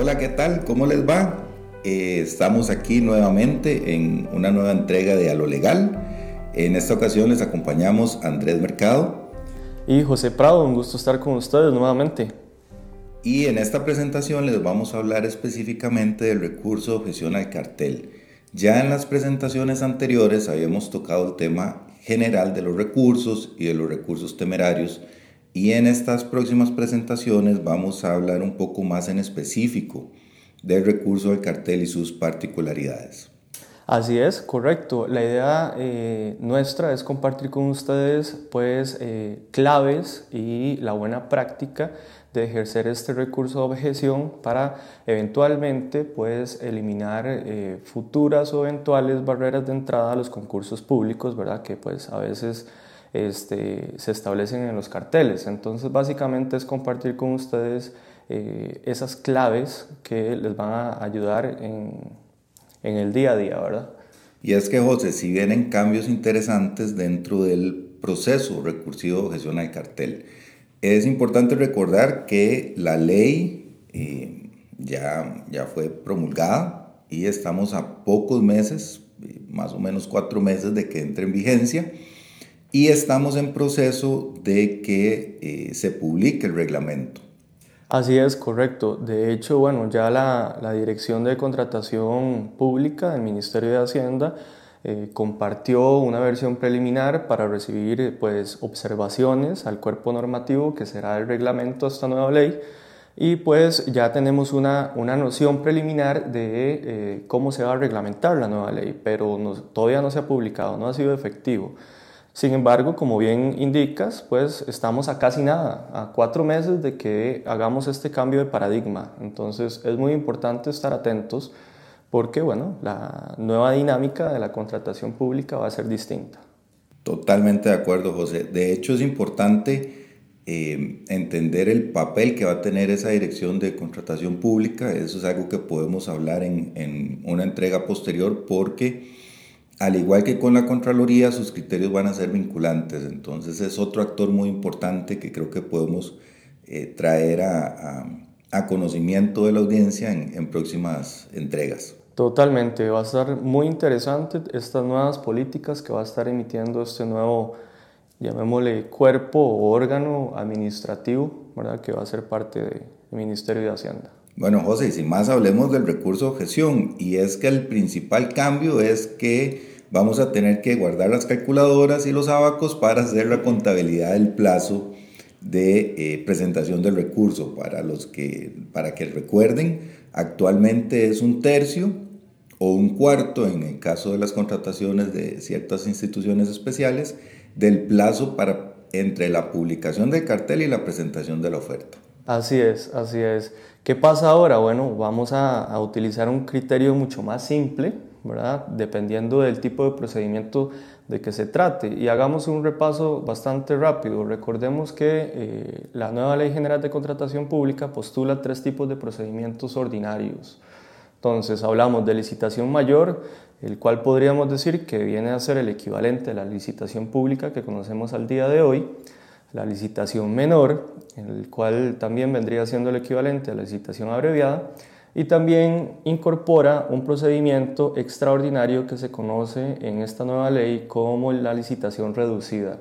Hola, ¿qué tal? ¿Cómo les va? Eh, estamos aquí nuevamente en una nueva entrega de A lo Legal. En esta ocasión les acompañamos Andrés Mercado. Y José Prado, un gusto estar con ustedes nuevamente. Y en esta presentación les vamos a hablar específicamente del recurso de objeción al cartel. Ya en las presentaciones anteriores habíamos tocado el tema general de los recursos y de los recursos temerarios y en estas próximas presentaciones vamos a hablar un poco más en específico del recurso del cartel y sus particularidades. Así es, correcto. La idea eh, nuestra es compartir con ustedes pues eh, claves y la buena práctica de ejercer este recurso de objeción para eventualmente pues eliminar eh, futuras o eventuales barreras de entrada a los concursos públicos, ¿verdad? Que pues a veces este, se establecen en los carteles. Entonces básicamente es compartir con ustedes eh, esas claves que les van a ayudar en, en el día a día, ¿verdad? Y es que José, si vienen cambios interesantes dentro del proceso recursivo de objeción al cartel, es importante recordar que la ley eh, ya, ya fue promulgada y estamos a pocos meses, eh, más o menos cuatro meses de que entre en vigencia y estamos en proceso de que eh, se publique el reglamento. Así es, correcto. De hecho, bueno, ya la, la Dirección de Contratación Pública del Ministerio de Hacienda eh, compartió una versión preliminar para recibir pues, observaciones al cuerpo normativo que será el reglamento de esta nueva ley y pues ya tenemos una, una noción preliminar de eh, cómo se va a reglamentar la nueva ley, pero todavía no se ha publicado, no ha sido efectivo. Sin embargo, como bien indicas, pues estamos a casi nada, a cuatro meses de que hagamos este cambio de paradigma. Entonces es muy importante estar atentos porque, bueno, la nueva dinámica de la contratación pública va a ser distinta. Totalmente de acuerdo, José. De hecho, es importante eh, entender el papel que va a tener esa dirección de contratación pública. Eso es algo que podemos hablar en, en una entrega posterior porque al igual que con la Contraloría, sus criterios van a ser vinculantes. Entonces es otro actor muy importante que creo que podemos eh, traer a, conocimiento de la audiencia en, en, próximas entregas. Totalmente, va a ser muy interesante estas nuevas políticas que va a estar emitiendo este nuevo, llamémosle, cuerpo o órgano administrativo, ¿verdad? que va a ser parte del Ministerio de Hacienda. Bueno, José, y sin más hablemos del recurso de objeción, y es que el principal cambio es que vamos a tener que guardar las calculadoras y los abacos para hacer la contabilidad del plazo de eh, presentación del recurso. Para, los que, para que recuerden, actualmente es un tercio o un cuarto en el caso de las contrataciones de ciertas instituciones especiales del plazo para entre la publicación del cartel y la presentación de la oferta. Así es, así es. ¿Qué pasa ahora? Bueno, vamos a, utilizar un criterio mucho más simple, ¿verdad? Dependiendo del tipo de procedimiento de que se trate. Y hagamos un repaso bastante rápido. Recordemos que eh, la nueva Ley General de Contratación Pública postula tres tipos de procedimientos ordinarios. Entonces, hablamos de licitación mayor, el cual podríamos decir que viene a ser el equivalente a la licitación pública que conocemos al día de hoy. La licitación menor, el cual también vendría siendo el equivalente a la licitación abreviada y también incorpora un procedimiento extraordinario que se conoce en esta nueva ley como la licitación reducida,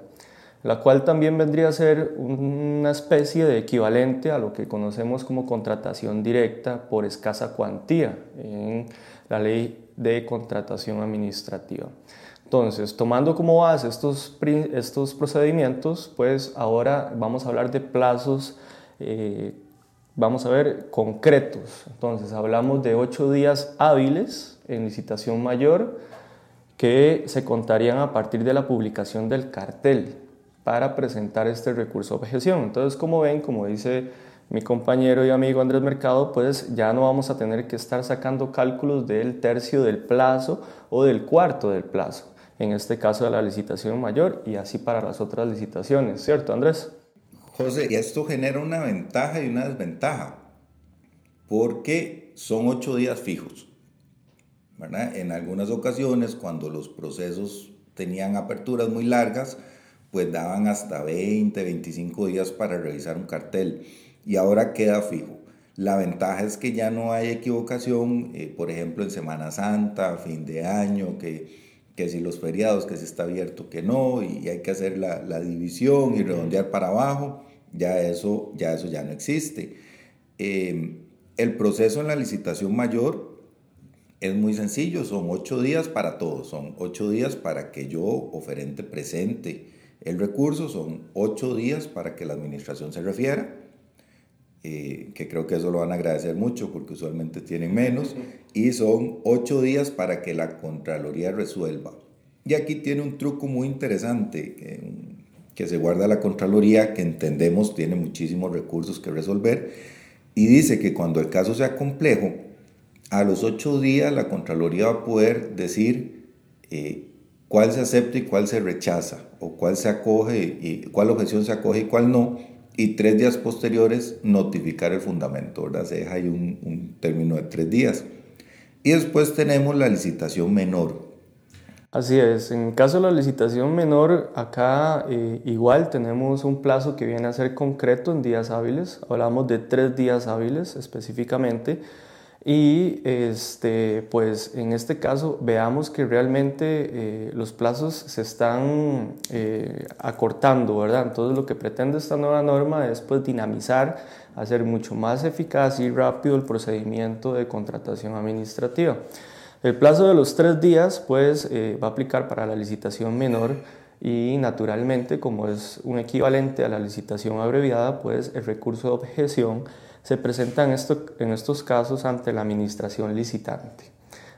la cual también vendría a ser una especie de equivalente a lo que conocemos como contratación directa por escasa cuantía en la ley de contratación administrativa. Entonces, tomando como base estos, estos procedimientos, pues ahora vamos a hablar de plazos eh, vamos a ver concretos. Entonces, hablamos de ocho días hábiles en licitación mayor que se contarían a partir de la publicación del cartel para presentar este recurso de objeción. Entonces, como ven, como dice mi compañero y amigo Andrés Mercado, pues ya no vamos a tener que estar sacando cálculos del tercio del plazo o del cuarto del plazo, en este caso de la licitación mayor y así para las otras licitaciones, ¿cierto Andrés? José, y esto genera una ventaja y una desventaja, porque son ocho días fijos. En algunas ocasiones, cuando los procesos tenían aperturas muy largas, pues daban hasta 20, 25 días para revisar un cartel y ahora queda fijo. La ventaja es que ya no hay equivocación, eh, por ejemplo, en Semana Santa, fin de año, que, que si los feriados, que si está abierto, que no, y hay que hacer la, división y redondear para abajo, ya eso ya, eso ya no existe. Eh, el proceso en la licitación mayor es muy sencillo, son ocho días para todos, son ocho días para que yo, oferente, presente el recurso, son ocho días para que la administración se refiera eh, que creo que eso lo van a agradecer mucho porque usualmente tienen menos, y son ocho días para que la Contraloría resuelva. Y aquí tiene un truco muy interesante que, se guarda la Contraloría, que entendemos tiene muchísimos recursos que resolver, y dice que cuando el caso sea complejo, a los ocho días la Contraloría va a poder decir eh, cuál se acepta y cuál se rechaza, o cuál se acoge y cuál objeción se acoge y cuál no, y tres días posteriores notificar el fundamento, ¿verdad? Se deja ahí un, término de tres días. Y después tenemos la licitación menor. Así es, en caso de la licitación menor, acá eh, igual tenemos un plazo que viene a ser concreto en días hábiles, hablamos de tres días hábiles específicamente, y este, pues en este caso veamos que realmente eh, los plazos se están eh, acortando, ¿verdad? Entonces lo que pretende esta nueva norma es pues dinamizar, hacer mucho más eficaz y rápido el procedimiento de contratación administrativa. El plazo de los tres días pues eh, va a aplicar para la licitación menor y naturalmente como es un equivalente a la licitación abreviada pues el recurso de objeción se presenta en, esto, en estos casos ante la administración licitante.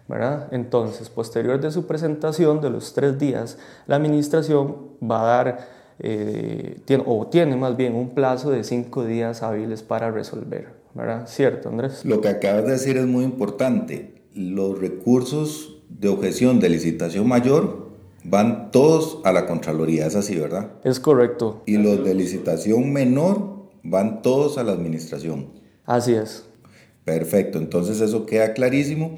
¿verdad? Entonces, posterior de su presentación de los tres días, la administración va a dar, eh, tiene, o tiene más bien un plazo de cinco días hábiles para resolver. ¿verdad? ¿Cierto, Andrés? Lo que acabas de decir es muy importante. Los recursos de objeción de licitación mayor van todos a la Contraloría, es así, ¿verdad? Es correcto. Y los de licitación menor van todos a la administración. Así es. Perfecto, entonces eso queda clarísimo.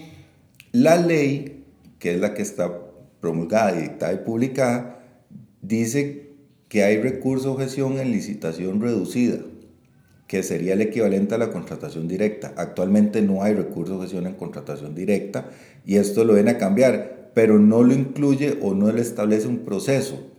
La ley, que es la que está promulgada, dictada y publicada, dice que hay recurso de objeción en licitación reducida, que sería el equivalente a la contratación directa. Actualmente no hay recurso de objeción en contratación directa y esto lo viene a cambiar, pero no lo incluye o no le establece un proceso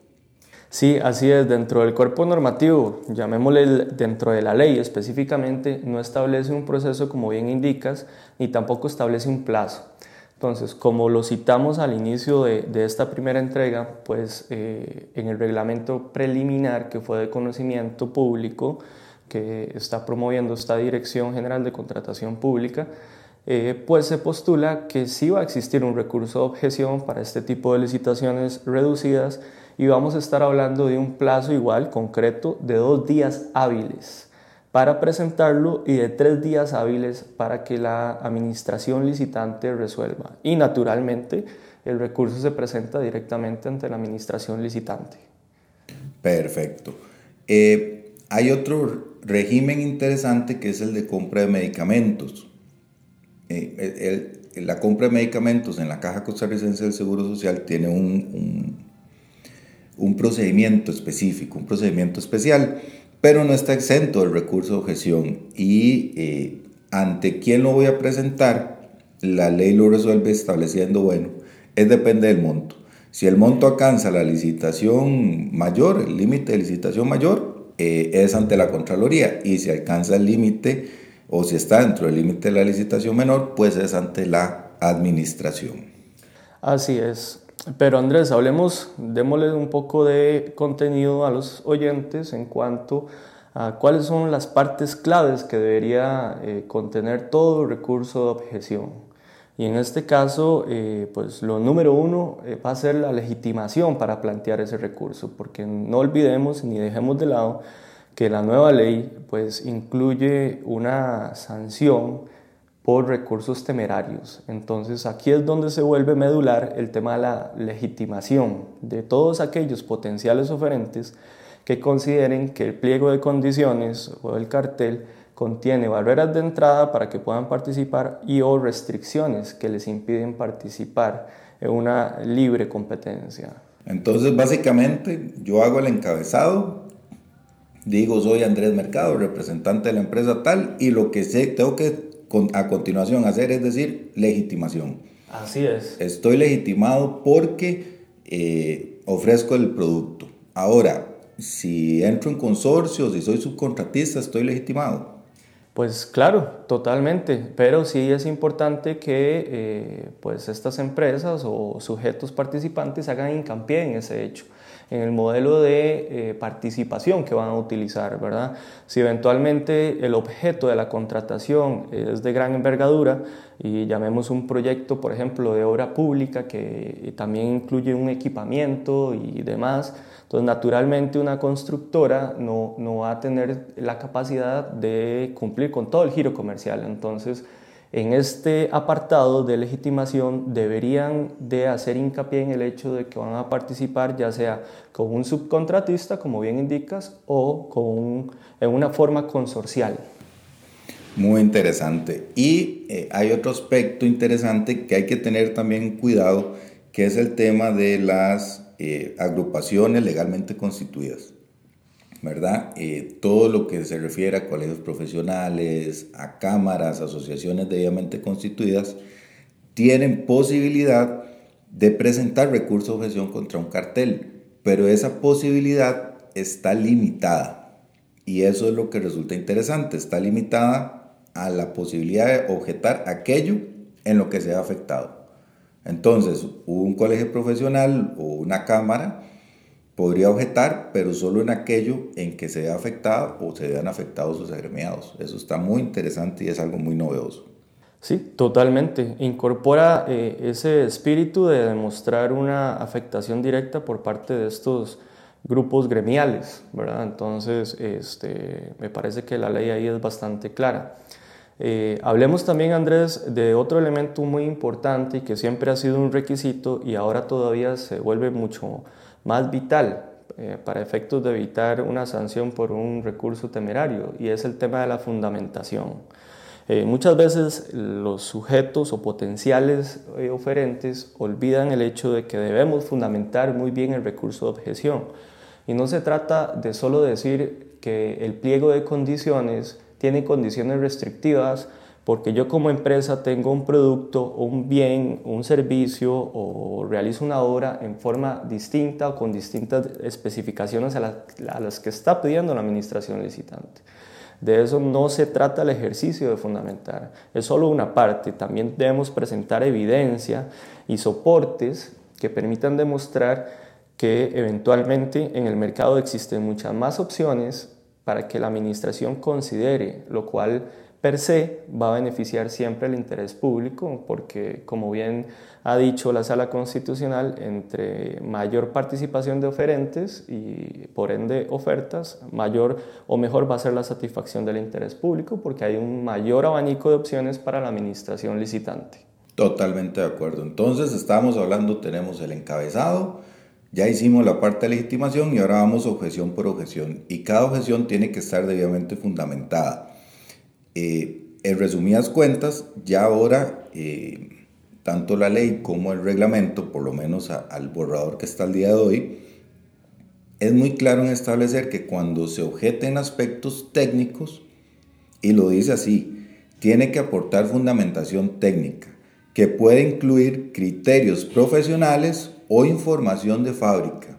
Sí, así es. Dentro del cuerpo normativo, llamémosle dentro de la ley específicamente, no establece un proceso como bien indicas, ni tampoco establece un plazo. Entonces, como lo citamos al inicio de, esta primera entrega, pues eh, en el reglamento preliminar que fue de conocimiento público, que está promoviendo esta Dirección General de Contratación Pública, eh, pues se postula que sí va a existir un recurso de objeción para este tipo de licitaciones reducidas y vamos a estar hablando de un plazo igual, concreto, de dos días hábiles para presentarlo y de tres días hábiles para que la administración licitante resuelva. Y naturalmente el recurso se presenta directamente ante la administración licitante. Perfecto. Eh, hay otro régimen interesante que es el de compra de medicamentos. Eh, la compra de medicamentos en la Caja Costarricense del Seguro Social tiene un un procedimiento específico, un procedimiento especial, pero no está exento del recurso de objeción y eh, ante quién lo voy a presentar, la ley lo resuelve estableciendo, bueno, es depende del monto. Si el monto alcanza la licitación mayor, el límite de licitación mayor, eh, es ante la Contraloría y si alcanza el límite o si está dentro del límite de la licitación menor, pues es ante la administración. Así es. Pero Andrés, hablemos, démosle un poco de contenido a los oyentes en cuanto a cuáles son las partes claves que debería eh, contener todo recurso de objeción. Y en este caso, eh, pues lo número uno eh, va a ser la legitimación para plantear ese recurso, porque no olvidemos ni dejemos de lado que la nueva ley pues incluye una sanción por recursos temerarios. Entonces aquí es donde se vuelve medular el tema de la legitimación de todos aquellos potenciales oferentes que consideren que el pliego de condiciones o el cartel contiene barreras de entrada para que puedan participar y o restricciones que les impiden participar en una libre competencia. Entonces básicamente yo hago el encabezado digo soy Andrés Mercado, representante de la empresa tal, y lo que sé, tengo que a continuación hacer es decir legitimación. Así es. Estoy legitimado porque eh, ofrezco el producto. Ahora, si entro en consorcios, si soy subcontratista, estoy legitimado. Pues claro, totalmente, pero sí es importante que eh, pues estas empresas o sujetos participantes hagan hincapié en ese hecho en el modelo de eh, participación que van a utilizar, ¿verdad? Si eventualmente el objeto de la contratación es de gran envergadura y llamemos un proyecto, por ejemplo, de obra pública que también incluye un equipamiento y demás, entonces naturalmente una constructora no, no va a tener la capacidad de cumplir con todo el giro comercial, entonces en este apartado de legitimación deberían de hacer hincapié en el hecho de que van a participar ya sea con un subcontratista, como bien indicas, o con en una forma consorcial. Muy interesante. Y eh, hay otro aspecto interesante que hay que tener también cuidado, que es el tema de las eh, agrupaciones legalmente constituidas. ¿Verdad? Eh, todo lo que se refiere a colegios profesionales, a cámaras, asociaciones debidamente constituidas, tienen posibilidad de presentar recurso de objeción contra un cartel, pero esa posibilidad está limitada. Y eso es lo que resulta interesante, está limitada a la posibilidad de objetar aquello en lo que se ha afectado. Entonces, un colegio profesional o una cámara podría objetar, pero solo en aquello en que se vea afectado o se vean afectados sus agremiados. Eso está muy interesante y es algo muy novedoso. Sí, totalmente. Incorpora eh, ese espíritu de demostrar una afectación directa por parte de estos grupos gremiales, ¿verdad? Entonces, este, me parece que la ley ahí es bastante clara. Eh, hablemos también, Andrés, de otro elemento muy importante y que siempre ha sido un requisito y ahora todavía se vuelve mucho más vital eh, para efectos de evitar una sanción por un recurso temerario y es el tema de la fundamentación. Eh, muchas veces los sujetos o potenciales eh, oferentes olvidan el hecho de que debemos fundamentar muy bien el recurso de objeción. Y no se trata de solo decir que el pliego de condiciones tiene condiciones restrictivas porque yo como empresa tengo un producto, un bien, un servicio o realizo una obra en forma distinta o con distintas especificaciones a, las que está pidiendo la administración licitante. De eso no se trata el ejercicio de fundamentar, es solo una parte. También debemos presentar evidencia y soportes que permitan demostrar que eventualmente en el mercado existen muchas más opciones para que la administración considere, lo cual per se va a beneficiar siempre el interés público, porque como bien ha dicho la Sala Constitucional, entre mayor participación de oferentes y por ende ofertas, mayor o mejor va a ser la satisfacción del interés público, porque hay un mayor abanico de opciones para la administración licitante. Totalmente de acuerdo. Entonces estamos hablando, tenemos el encabezado, ya hicimos la parte de legitimación y ahora vamos objeción por objeción. Y cada objeción tiene que estar debidamente fundamentada. Eh, en resumidas cuentas, ya ahora eh, tanto la ley como el reglamento, por lo menos al borrador que está al día de hoy, es muy claro en establecer que cuando se objeten aspectos técnicos, y lo dice así, tiene que aportar fundamentación técnica, que puede incluir criterios profesionales o información de fábrica.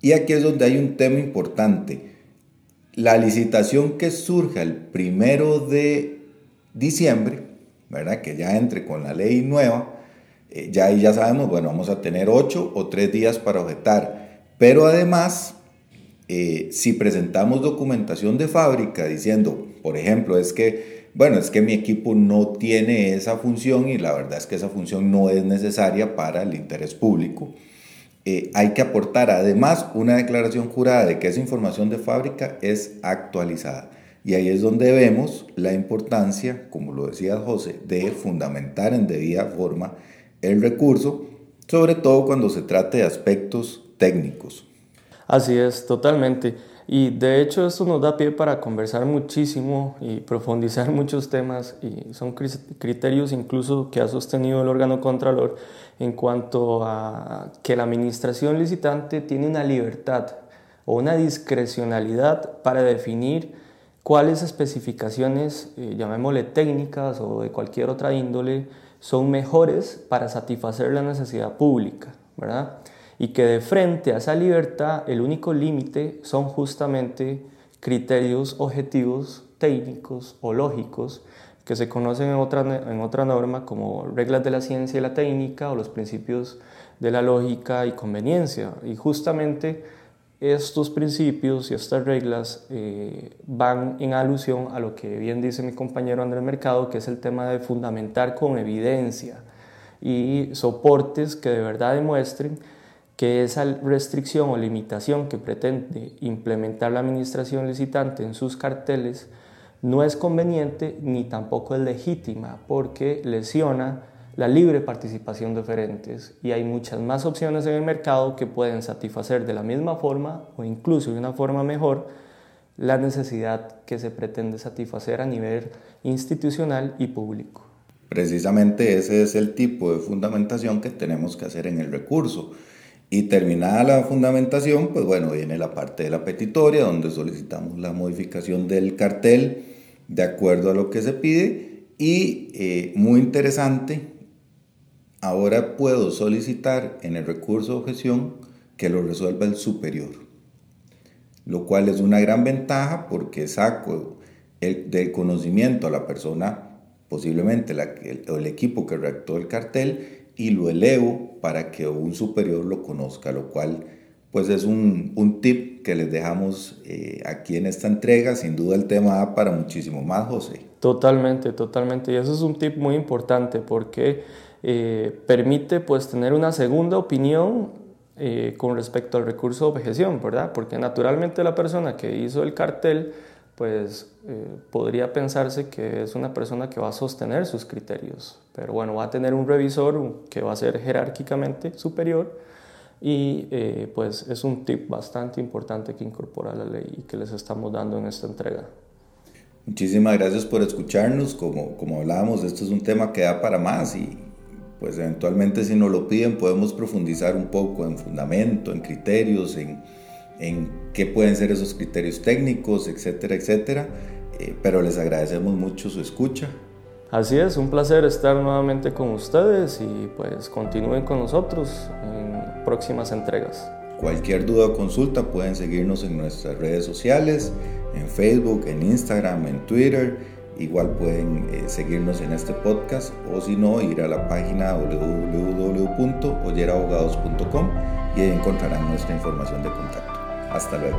Y aquí es donde hay un tema importante la licitación que surja el primero de diciembre, ¿verdad? Que ya entre con la ley nueva, eh, ya ahí ya sabemos, bueno, vamos a tener ocho o tres días para objetar. Pero además, eh, si presentamos documentación de fábrica diciendo, por ejemplo, es que, bueno, es que mi equipo no tiene esa función y la verdad es que esa función no es necesaria para el interés público, eh, hay que aportar además una declaración jurada de que esa información de fábrica es actualizada. Y ahí es donde vemos la importancia, como lo decía José, de fundamentar en debida forma el recurso, sobre todo cuando se trate de aspectos técnicos. Así es, totalmente. Y de hecho esto nos da pie para conversar muchísimo y profundizar muchos temas y son criterios incluso que ha sostenido el órgano contralor en cuanto a que la administración licitante tiene una libertad o una discrecionalidad para definir cuáles especificaciones, eh, llamémosle técnicas o de cualquier otra índole, son mejores para satisfacer la necesidad pública, ¿verdad? Y que de frente a esa libertad el único límite son justamente criterios objetivos técnicos o lógicos que se conocen en otra, en otra norma como reglas de la ciencia y la técnica o los principios de la lógica y conveniencia. Y justamente estos principios y estas reglas eh, van en alusión a lo que bien dice mi compañero Andrés Mercado, que es el tema de fundamentar con evidencia y soportes que de verdad demuestren que esa restricción o limitación que pretende implementar la administración licitante en sus carteles no es conveniente ni tampoco es legítima porque lesiona la libre participación de oferentes y hay muchas más opciones en el mercado que pueden satisfacer de la misma forma o incluso de una forma mejor la necesidad que se pretende satisfacer a nivel institucional y público. Precisamente ese es el tipo de fundamentación que tenemos que hacer en el recurso. Y terminada la fundamentación, pues bueno, viene la parte de la petitoria, donde solicitamos la modificación del cartel de acuerdo a lo que se pide. Y eh, muy interesante, Ahora puedo solicitar en el recurso de objeción que lo resuelva el superior, lo cual es una gran ventaja porque saco el, del conocimiento a la persona, posiblemente la, el, el equipo que redactó el cartel, y lo elevo para que un superior lo conozca, lo cual pues es un, un tip que les dejamos eh, aquí en esta entrega. Sin duda el tema da para muchísimo más, José. Totalmente, totalmente. Y eso es un tip muy importante porque eh, permite pues tener una segunda opinión eh, con respecto al recurso de objeción, ¿verdad? Porque naturalmente la persona que hizo el cartel pues eh, podría pensarse que es una persona que va a sostener sus criterios, pero bueno, va a tener un revisor que va a ser jerárquicamente superior y pues es un tip bastante importante que incorpora la ley y que les estamos dando en esta entrega. Muchísimas gracias por escucharnos. Como, como hablábamos, esto es un tema que da para más y, pues eventualmente si nos lo piden podemos profundizar un poco en fundamento, en criterios, en, en qué pueden ser esos criterios técnicos, etcétera, etcétera. Eh, pero les agradecemos mucho su escucha. Así es, un placer estar nuevamente con ustedes y pues continúen con nosotros en próximas entregas. Cualquier duda o consulta pueden seguirnos en nuestras redes sociales, en Facebook, en Instagram, en Twitter Igual pueden eh, seguirnos en este podcast o si no, ir a la página www.oyerabogados.com y ahí encontrarán nuestra información de contacto. Hasta luego.